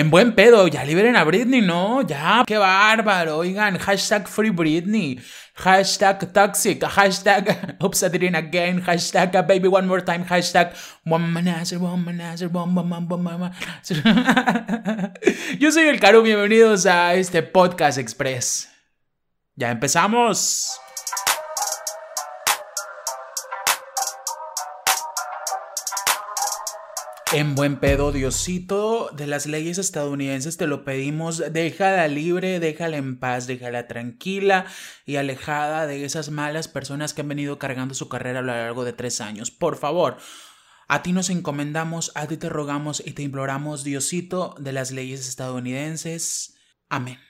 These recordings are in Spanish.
En buen pedo, ya liberen a Britney, ¿no? Ya, qué bárbaro. Oigan, hashtag Free Britney. Hashtag toxic. Hashtag oops, again. Hashtag baby one more time. Hashtag womanizer, womanizer, womanizer. Yo soy el Caru, bienvenidos a este podcast express. Ya empezamos. En buen pedo, Diosito, de las leyes estadounidenses te lo pedimos, déjala libre, déjala en paz, déjala tranquila y alejada de esas malas personas que han venido cargando su carrera a lo largo de tres años. Por favor, a ti nos encomendamos, a ti te rogamos y te imploramos, Diosito, de las leyes estadounidenses. Amén.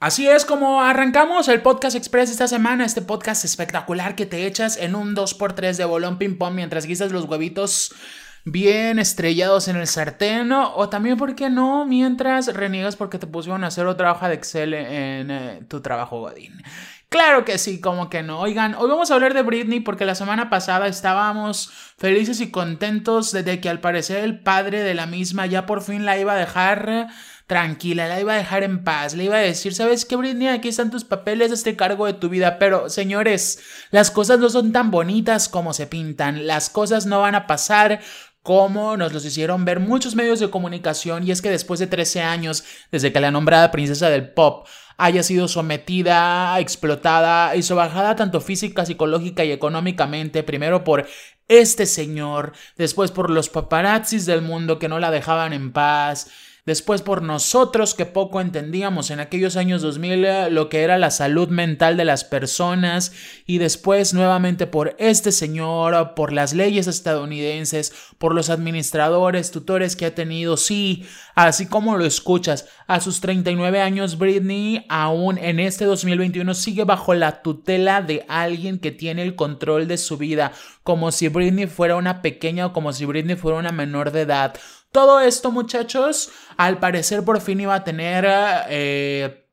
Así es como arrancamos el podcast express esta semana, este podcast espectacular que te echas en un 2x3 de bolón ping pong mientras guisas los huevitos bien estrellados en el sartén o también, ¿por qué no? Mientras reniegas porque te pusieron a hacer otra hoja de Excel en eh, tu trabajo, Godín. Claro que sí, como que no. Oigan, hoy vamos a hablar de Britney porque la semana pasada estábamos felices y contentos de que al parecer el padre de la misma ya por fin la iba a dejar tranquila, la iba a dejar en paz, le iba a decir, ¿sabes qué, Britney? Aquí están tus papeles, este cargo de tu vida, pero señores, las cosas no son tan bonitas como se pintan, las cosas no van a pasar como nos los hicieron ver muchos medios de comunicación y es que después de 13 años desde que la nombrada princesa del pop haya sido sometida, explotada y sobajada tanto física, psicológica y económicamente, primero por este señor, después por los paparazzis del mundo que no la dejaban en paz, después por nosotros que poco entendíamos en aquellos años 2000 eh, lo que era la salud mental de las personas y después nuevamente por este señor, por las leyes estadounidenses, por los administradores, tutores que ha tenido, sí, así como lo escuchas, a sus 39 años Britney aún en este 2021 sigue bajo la tutela de alguien que tiene el control de su vida, como si Britney fuera una pequeña o como si Britney fuera una menor de edad. Todo esto, muchachos, al parecer por fin iba a tener... Eh,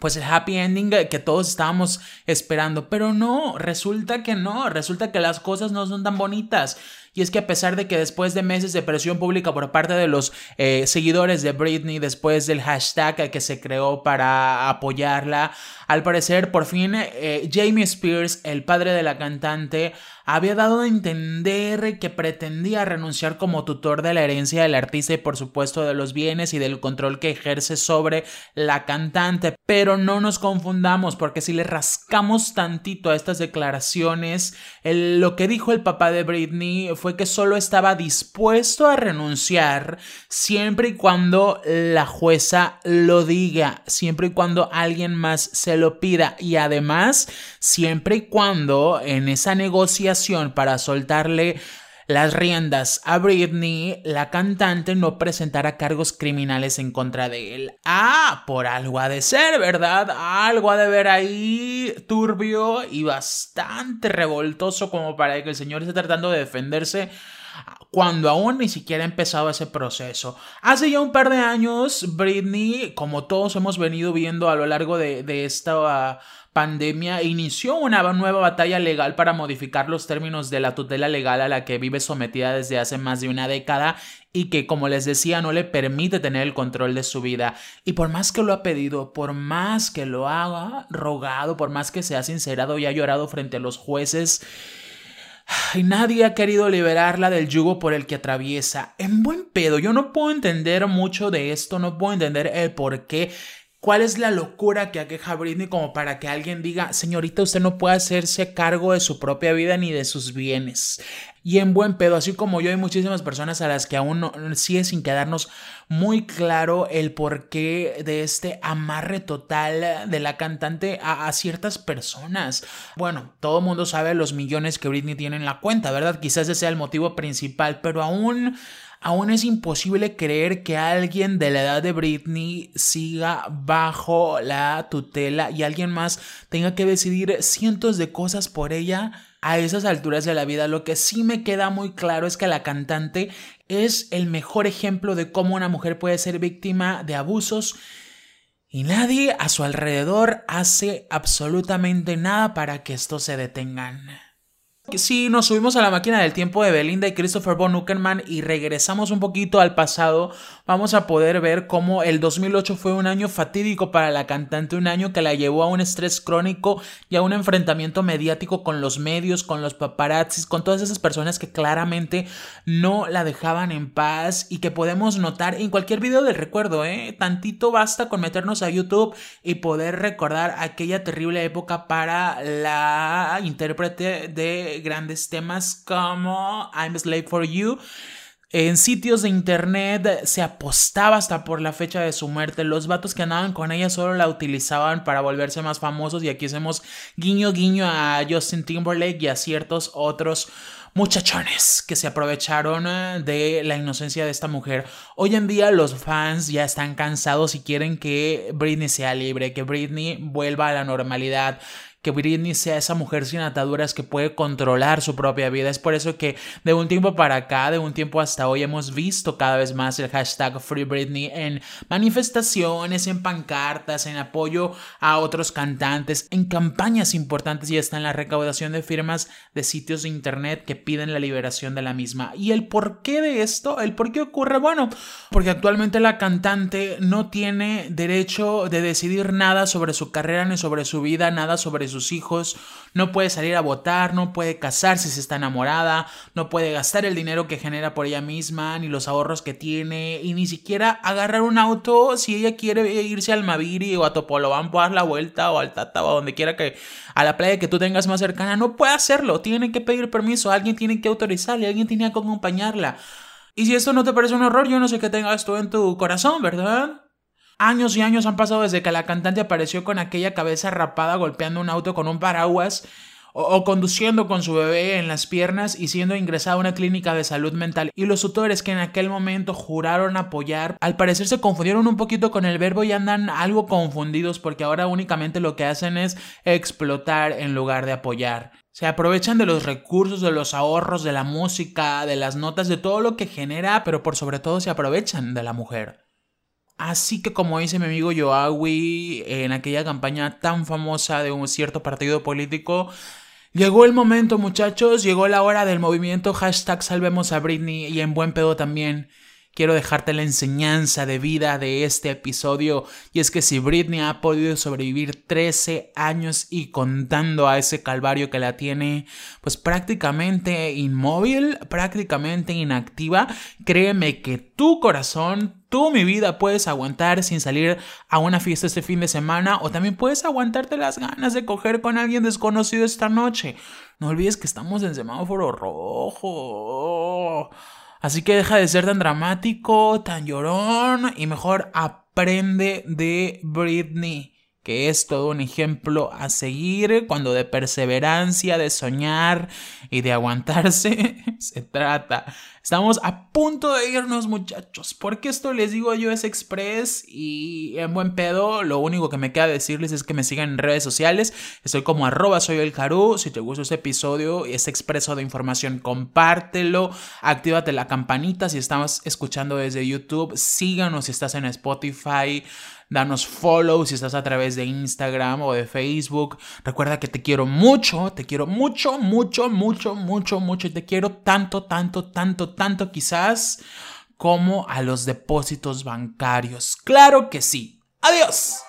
pues el happy ending que todos estábamos esperando, pero no, resulta que no, resulta que las cosas no son tan bonitas. Y es que a pesar de que después de meses de presión pública por parte de los eh, seguidores de Britney, después del hashtag que se creó para apoyarla, al parecer por fin eh, Jamie Spears, el padre de la cantante, había dado a entender que pretendía renunciar como tutor de la herencia del artista y por supuesto de los bienes y del control que ejerce sobre la cantante. Pero no nos confundamos porque si le rascamos tantito a estas declaraciones, lo que dijo el papá de Britney fue que solo estaba dispuesto a renunciar siempre y cuando la jueza lo diga, siempre y cuando alguien más se lo pida y además siempre y cuando en esa negociación para soltarle las riendas a Britney, la cantante no presentara cargos criminales en contra de él. Ah, por algo ha de ser, ¿verdad? Algo ha de ver ahí turbio y bastante revoltoso como para que el señor esté tratando de defenderse cuando aún ni siquiera ha empezado ese proceso. Hace ya un par de años, Britney, como todos hemos venido viendo a lo largo de, de esta pandemia inició una nueva batalla legal para modificar los términos de la tutela legal a la que vive sometida desde hace más de una década y que, como les decía, no le permite tener el control de su vida. Y por más que lo ha pedido, por más que lo haga rogado, por más que se ha sincerado y ha llorado frente a los jueces, y nadie ha querido liberarla del yugo por el que atraviesa. En buen pedo, yo no puedo entender mucho de esto, no puedo entender el por qué ¿Cuál es la locura que aqueja a Britney como para que alguien diga, señorita, usted no puede hacerse cargo de su propia vida ni de sus bienes? Y en buen pedo, así como yo hay muchísimas personas a las que aún no, sigue sin quedarnos muy claro el porqué de este amarre total de la cantante a, a ciertas personas. Bueno, todo el mundo sabe los millones que Britney tiene en la cuenta, ¿verdad? Quizás ese sea el motivo principal, pero aún Aún es imposible creer que alguien de la edad de Britney siga bajo la tutela y alguien más tenga que decidir cientos de cosas por ella a esas alturas de la vida. Lo que sí me queda muy claro es que la cantante es el mejor ejemplo de cómo una mujer puede ser víctima de abusos y nadie a su alrededor hace absolutamente nada para que esto se detengan. Si nos subimos a la máquina del tiempo de Belinda y Christopher Von Uckerman y regresamos un poquito al pasado vamos a poder ver cómo el 2008 fue un año fatídico para la cantante, un año que la llevó a un estrés crónico y a un enfrentamiento mediático con los medios, con los paparazzis, con todas esas personas que claramente no la dejaban en paz y que podemos notar en cualquier video del recuerdo, ¿eh? Tantito basta con meternos a YouTube y poder recordar aquella terrible época para la intérprete de grandes temas como I'm a Slave for You. En sitios de internet se apostaba hasta por la fecha de su muerte. Los vatos que andaban con ella solo la utilizaban para volverse más famosos. Y aquí hacemos guiño guiño a Justin Timberlake y a ciertos otros muchachones que se aprovecharon eh, de la inocencia de esta mujer. Hoy en día los fans ya están cansados y quieren que Britney sea libre, que Britney vuelva a la normalidad, que Britney sea esa mujer sin ataduras que puede controlar su propia vida. Es por eso que de un tiempo para acá, de un tiempo hasta hoy, hemos visto cada vez más el hashtag Free Britney en manifestaciones, en pancartas, en apoyo a otros cantantes, en campañas importantes y está en la recaudación de firmas de sitios de internet que piden la liberación de la misma. ¿Y el por qué de esto? ¿El por qué ocurre? Bueno, porque actualmente la cantante no tiene derecho de decidir nada sobre su carrera ni sobre su vida, nada sobre sus hijos, no puede salir a votar, no puede casarse si está enamorada, no puede gastar el dinero que genera por ella misma, ni los ahorros que tiene, y ni siquiera agarrar un auto si ella quiere irse al Maviri o a Topolobampo a dar la vuelta o al Tata o a donde quiera que a la playa que tú tengas más cercana, no puede hacerlo, tiene que pedir permiso, alguien tiene que autorizarle, alguien tiene que acompañarla. Y si esto no te parece un horror, yo no sé qué tengas tú en tu corazón, ¿verdad? Años y años han pasado desde que la cantante apareció con aquella cabeza rapada golpeando un auto con un paraguas o, conduciendo con su bebé en las piernas y siendo ingresada a una clínica de salud mental. Y los tutores que en aquel momento juraron apoyar, al parecer se confundieron un poquito con el verbo y andan algo confundidos porque ahora únicamente lo que hacen es explotar en lugar de apoyar. Se aprovechan de los recursos, de los ahorros, de la música, de las notas, de todo lo que genera, pero por sobre todo se aprovechan de la mujer. Así que como dice mi amigo Yoawi en aquella campaña tan famosa de un cierto partido político, llegó el momento muchachos, llegó la hora del movimiento hashtag salvemos a Britney y en buen pedo también quiero dejarte la enseñanza de vida de este episodio y es que si Britney ha podido sobrevivir 13 años y contando a ese calvario que la tiene pues prácticamente inmóvil, prácticamente inactiva, créeme que tu corazón, tú mi vida puedes aguantar sin salir a una fiesta este fin de semana o también puedes aguantarte las ganas de coger con alguien desconocido esta noche. No olvides que estamos en semáforo rojo. Así que deja de ser tan dramático, tan llorón y mejor aprende de Britney, que es todo un ejemplo a seguir cuando de perseverancia, de soñar y de aguantarse se trata. Estamos a punto de irnos, muchachos. Porque esto les digo yo es express y en buen pedo. Lo único que me queda decirles es que me sigan en redes sociales. Estoy como arroba soy el Haru. Si te gustó este episodio y este expreso de información, compártelo. Actívate la campanita si estamos escuchando desde YouTube. Síganos si estás en Spotify. Danos follow si estás a través de Instagram o de Facebook. Recuerda que te quiero mucho, te quiero mucho, mucho, mucho, mucho, mucho. Y te quiero tanto, tanto, tanto, tanto quizás como a los depósitos bancarios. Claro que sí. Adiós.